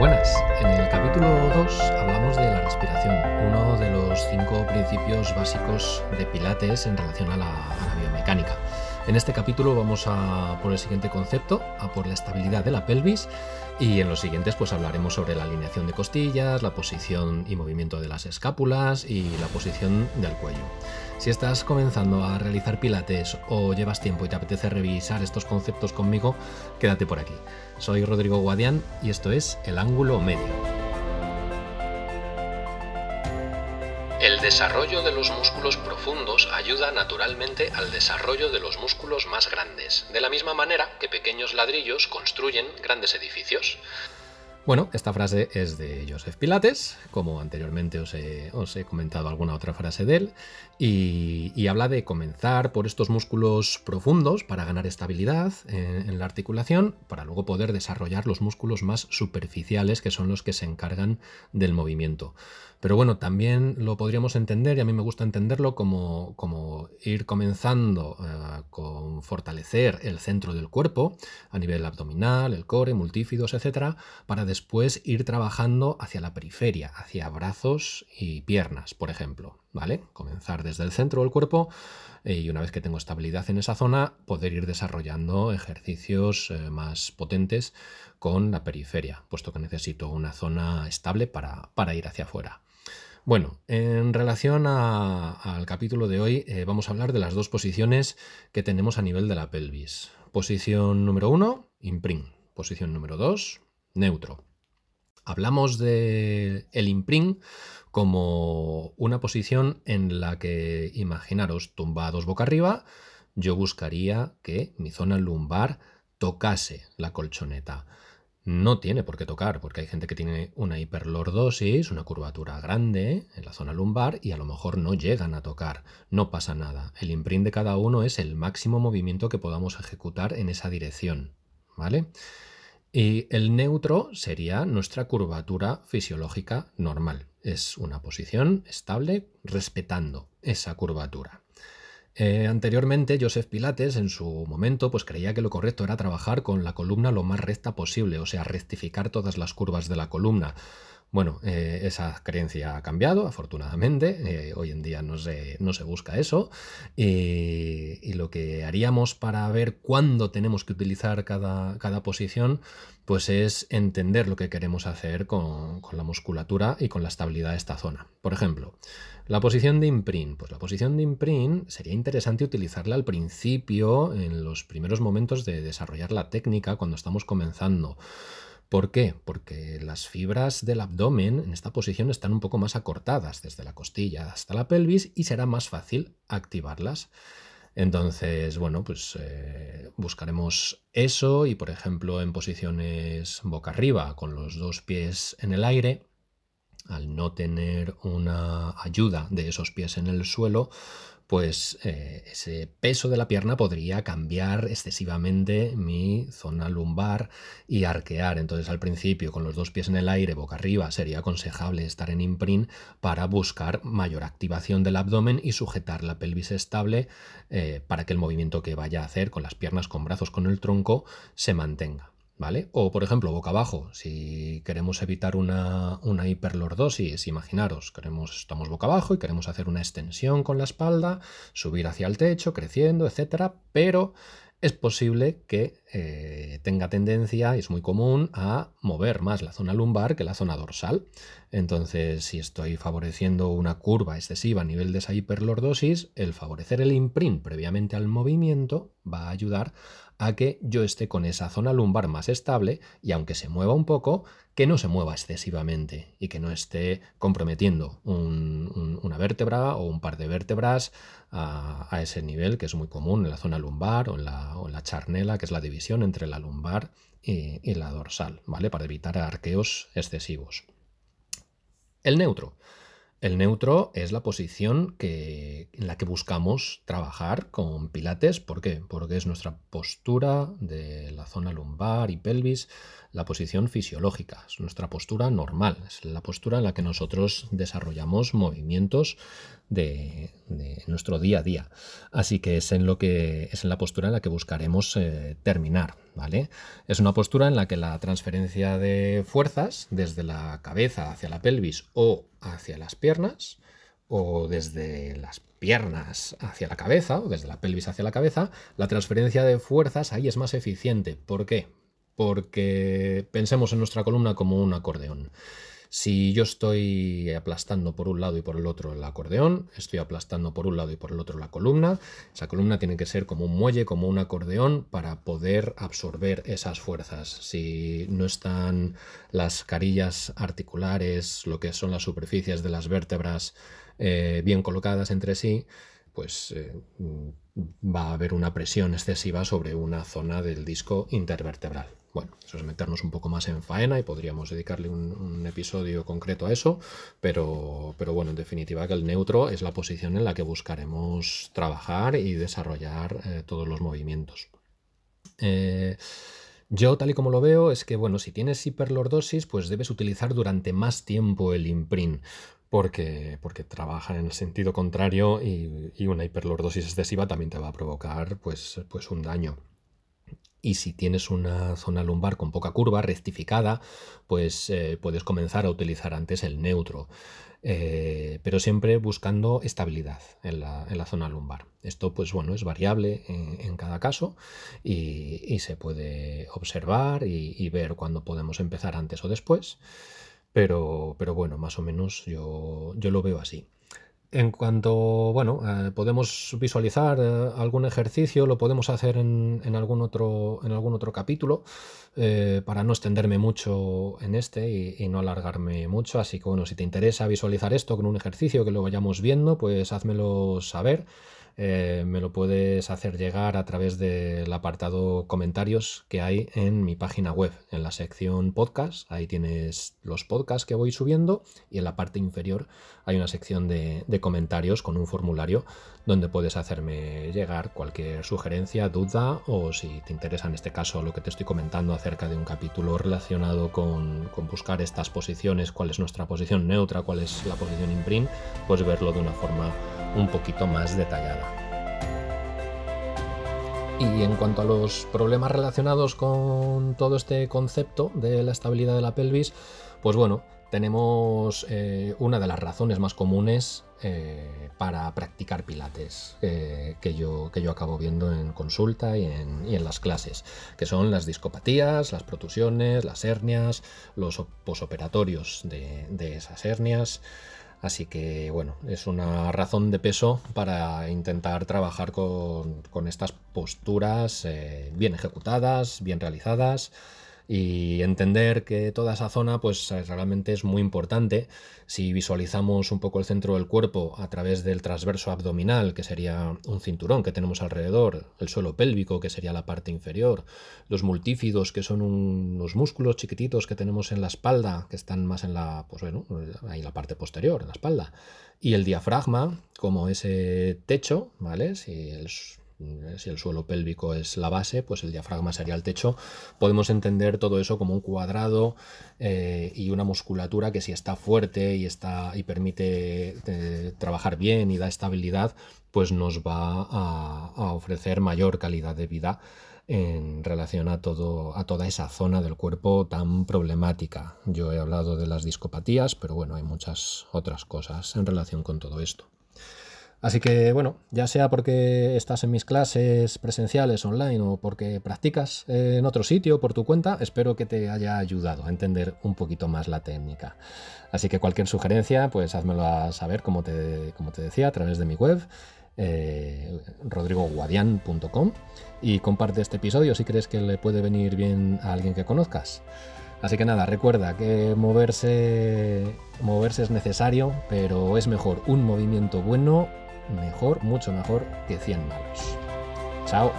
Buenas, en el capítulo 2 hablamos de la respiración, uno de los cinco principios básicos de Pilates en relación a la, a la biomecánica. En este capítulo vamos a por el siguiente concepto, a por la estabilidad de la pelvis y en los siguientes pues hablaremos sobre la alineación de costillas, la posición y movimiento de las escápulas y la posición del cuello. Si estás comenzando a realizar pilates o llevas tiempo y te apetece revisar estos conceptos conmigo, quédate por aquí. Soy Rodrigo Guadián y esto es El ángulo medio. El desarrollo de los músculos profundos ayuda naturalmente al desarrollo de los músculos más grandes, de la misma manera que pequeños ladrillos construyen grandes edificios. Bueno, esta frase es de Joseph Pilates, como anteriormente os he, comentado alguna otra frase de él, y, habla de comenzar por estos músculos profundos para ganar estabilidad en, la articulación, para luego poder desarrollar los músculos más superficiales, que son los que se encargan del movimiento. Pero bueno, también lo podríamos entender, y a mí me gusta entenderlo, como, como ir comenzando eh, con fortalecer el centro del cuerpo a nivel abdominal, el core, multífidos, etcétera, para después ir trabajando hacia la periferia, hacia brazos y piernas, por ejemplo. ¿Vale? Comenzar desde el centro del cuerpo eh, y una vez que tengo estabilidad en esa zona, poder ir desarrollando ejercicios eh, más potentes con la periferia, puesto que necesito una zona estable para, para ir hacia afuera. Bueno, en relación al capítulo de hoy, eh, vamos a hablar de las dos posiciones que tenemos a nivel de la pelvis. Posición número uno, imprint. Posición número dos, neutro. Hablamos de el imprint como una posición en la que, imaginaros, tumbados boca arriba, yo buscaría que mi zona lumbar tocase la colchoneta. No tiene por qué tocar, porque hay gente que tiene una hiperlordosis, una curvatura grande en la zona lumbar y a lo mejor no llegan a tocar. No pasa nada. El imprint de cada uno es el máximo movimiento que podamos ejecutar en esa dirección. ¿Vale? Y el neutro sería nuestra curvatura fisiológica normal. Es una posición estable respetando esa curvatura. Eh, anteriormente, Joseph Pilates, en su momento, pues creía que lo correcto era trabajar con la columna lo más recta posible, o sea, rectificar todas las curvas de la columna. Bueno, eh, esa creencia ha cambiado, afortunadamente. Eh, hoy en día no se, no se busca eso. y lo que haríamos para ver cuándo tenemos que utilizar cada, cada posición, pues es entender lo que queremos hacer con, con, la musculatura y con la estabilidad de esta zona. Por ejemplo, la posición de imprint. Pues la posición de imprint sería interesante utilizarla al principio, en los primeros momentos de desarrollar la técnica, cuando estamos comenzando. ¿Por qué? Porque las fibras del abdomen en esta posición están un poco más acortadas desde la costilla hasta la pelvis y será más fácil activarlas. Entonces, bueno, pues eh, buscaremos eso y, por ejemplo, en posiciones boca arriba, con los dos pies en el aire, al no tener una ayuda de esos pies en el suelo, pues eh, ese peso de la pierna podría cambiar excesivamente mi zona lumbar y arquear. Entonces al principio con los dos pies en el aire, boca arriba, sería aconsejable estar en imprint para buscar mayor activación del abdomen y sujetar la pelvis estable eh, para que el movimiento que vaya a hacer con las piernas, con brazos, con el tronco se mantenga. O, por ejemplo, boca abajo, si queremos evitar una, hiperlordosis, imaginaros, queremos, estamos boca abajo y queremos hacer una extensión con la espalda, subir hacia el techo, creciendo, etcétera, pero es posible que eh, tenga tendencia, y es muy común, a mover más la zona lumbar que la zona dorsal. Entonces, si estoy favoreciendo una curva excesiva a nivel de esa hiperlordosis, el favorecer el imprint previamente al movimiento va a ayudar a que yo esté con esa zona lumbar más estable y aunque se mueva un poco, que no se mueva excesivamente y que no esté comprometiendo una vértebra o un par de vértebras a, ese nivel que es muy común en la zona lumbar o en la, charnela, que es la división entre la lumbar y, y la dorsal, ¿vale? Para evitar arqueos excesivos. El neutro. El neutro es la posición en la que buscamos trabajar con pilates. ¿Por qué? Porque es nuestra postura de la zona lumbar y pelvis, la posición fisiológica, es nuestra postura normal, es la postura en la que nosotros desarrollamos movimientos de, nuestro día a día. Así que es en, lo que, es en la postura en la que buscaremos eh, terminar Es una postura en la que la transferencia de fuerzas desde la cabeza hacia la pelvis o hacia las piernas, o desde las piernas hacia la cabeza, o desde la pelvis hacia la cabeza, la transferencia de fuerzas ahí es más eficiente. ¿Por qué? Porque pensemos en nuestra columna como un acordeón. Si yo estoy aplastando por un lado y por el otro el acordeón, estoy aplastando por un lado y por el otro la columna, esa columna tiene que ser como un muelle, como un acordeón para poder absorber esas fuerzas. Si no están las carillas articulares, lo que son las superficies de las vértebras eh, bien colocadas entre sí, pues eh, va a haber una presión excesiva sobre una zona del disco intervertebral. Bueno, eso es meternos un poco más en faena y podríamos dedicarle un, episodio concreto a eso, pero, pero, bueno, en definitiva que el neutro es la posición en la que buscaremos trabajar y desarrollar eh, todos los movimientos. Eh, yo, tal y como lo veo, es que, bueno, si tienes hiperlordosis, pues debes utilizar durante más tiempo el imprint, porque, porque trabaja en el sentido contrario y, y, una hiperlordosis excesiva también te va a provocar, pues, pues un daño. Y si tienes una zona lumbar con poca curva, rectificada, pues eh, puedes comenzar a utilizar antes el neutro. Eh, pero siempre buscando estabilidad en la, zona lumbar. Esto, pues bueno, es variable en, cada caso y, se puede observar y, ver cuándo podemos empezar antes o después. Pero, pero bueno, más o menos yo, yo lo veo así. En cuanto, bueno, eh, podemos visualizar eh, algún ejercicio, lo podemos hacer en, algún, otro, en algún otro capítulo, eh, para no extenderme mucho en este y, no alargarme mucho. Así que, bueno, si te interesa visualizar esto con un ejercicio que lo vayamos viendo, pues házmelo saber. Eh, me lo puedes hacer llegar a través del apartado comentarios que hay en mi página web, en la sección podcast. Ahí tienes los podcasts que voy subiendo y en la parte inferior hay una sección de, comentarios con un formulario donde puedes hacerme llegar cualquier sugerencia, duda o si te interesa en este caso lo que te estoy comentando acerca de un capítulo relacionado con, con buscar estas posiciones, cuál es nuestra posición neutra, cuál es la posición imprint, pues verlo de una forma un poquito más detallada. Y en cuanto a los problemas relacionados con todo este concepto de la estabilidad de la pelvis, pues bueno, tenemos eh, una de las razones más comunes eh, para practicar pilates eh, que, yo, que yo acabo viendo en consulta y en, las clases, que son las discopatías, las protusiones, las hernias, los posoperatorios de esas hernias. Así que bueno, es una razón de peso para intentar trabajar con, estas posturas eh, bien ejecutadas, bien realizadas y entender que toda esa zona pues eh, realmente es muy importante. Si visualizamos un poco el centro del cuerpo a través del transverso abdominal que sería un cinturón que tenemos alrededor el suelo pélvico que sería la parte inferior los multífidos que son unos músculos chiquititos que tenemos en la espalda que están más en la pues bueno ahí en la parte posterior en la espalda y el diafragma como ese techo vale si el si el suelo pélvico es la base, pues el diafragma sería el techo. Podemos entender todo eso como un cuadrado eh, y una musculatura que si está fuerte y, está, y permite eh, trabajar bien y da estabilidad, pues nos va a, ofrecer mayor calidad de vida en relación a, todo, a toda esa zona del cuerpo tan problemática. Yo he hablado de las discopatías, pero bueno, hay muchas otras cosas en relación con todo esto. Así que bueno, ya sea porque estás en mis clases presenciales online o porque practicas en otro sitio por tu cuenta, espero que te haya ayudado a entender un poquito más la técnica. Así que cualquier sugerencia, pues házmelo saber, como te, como te decía, a través de mi web, eh, rodrigoguadian.com y comparte este episodio si crees que le puede venir bien a alguien que conozcas. Así que nada, recuerda que moverse, moverse es necesario, pero es mejor un movimiento bueno mejor, mucho mejor que 100 malos. Chao.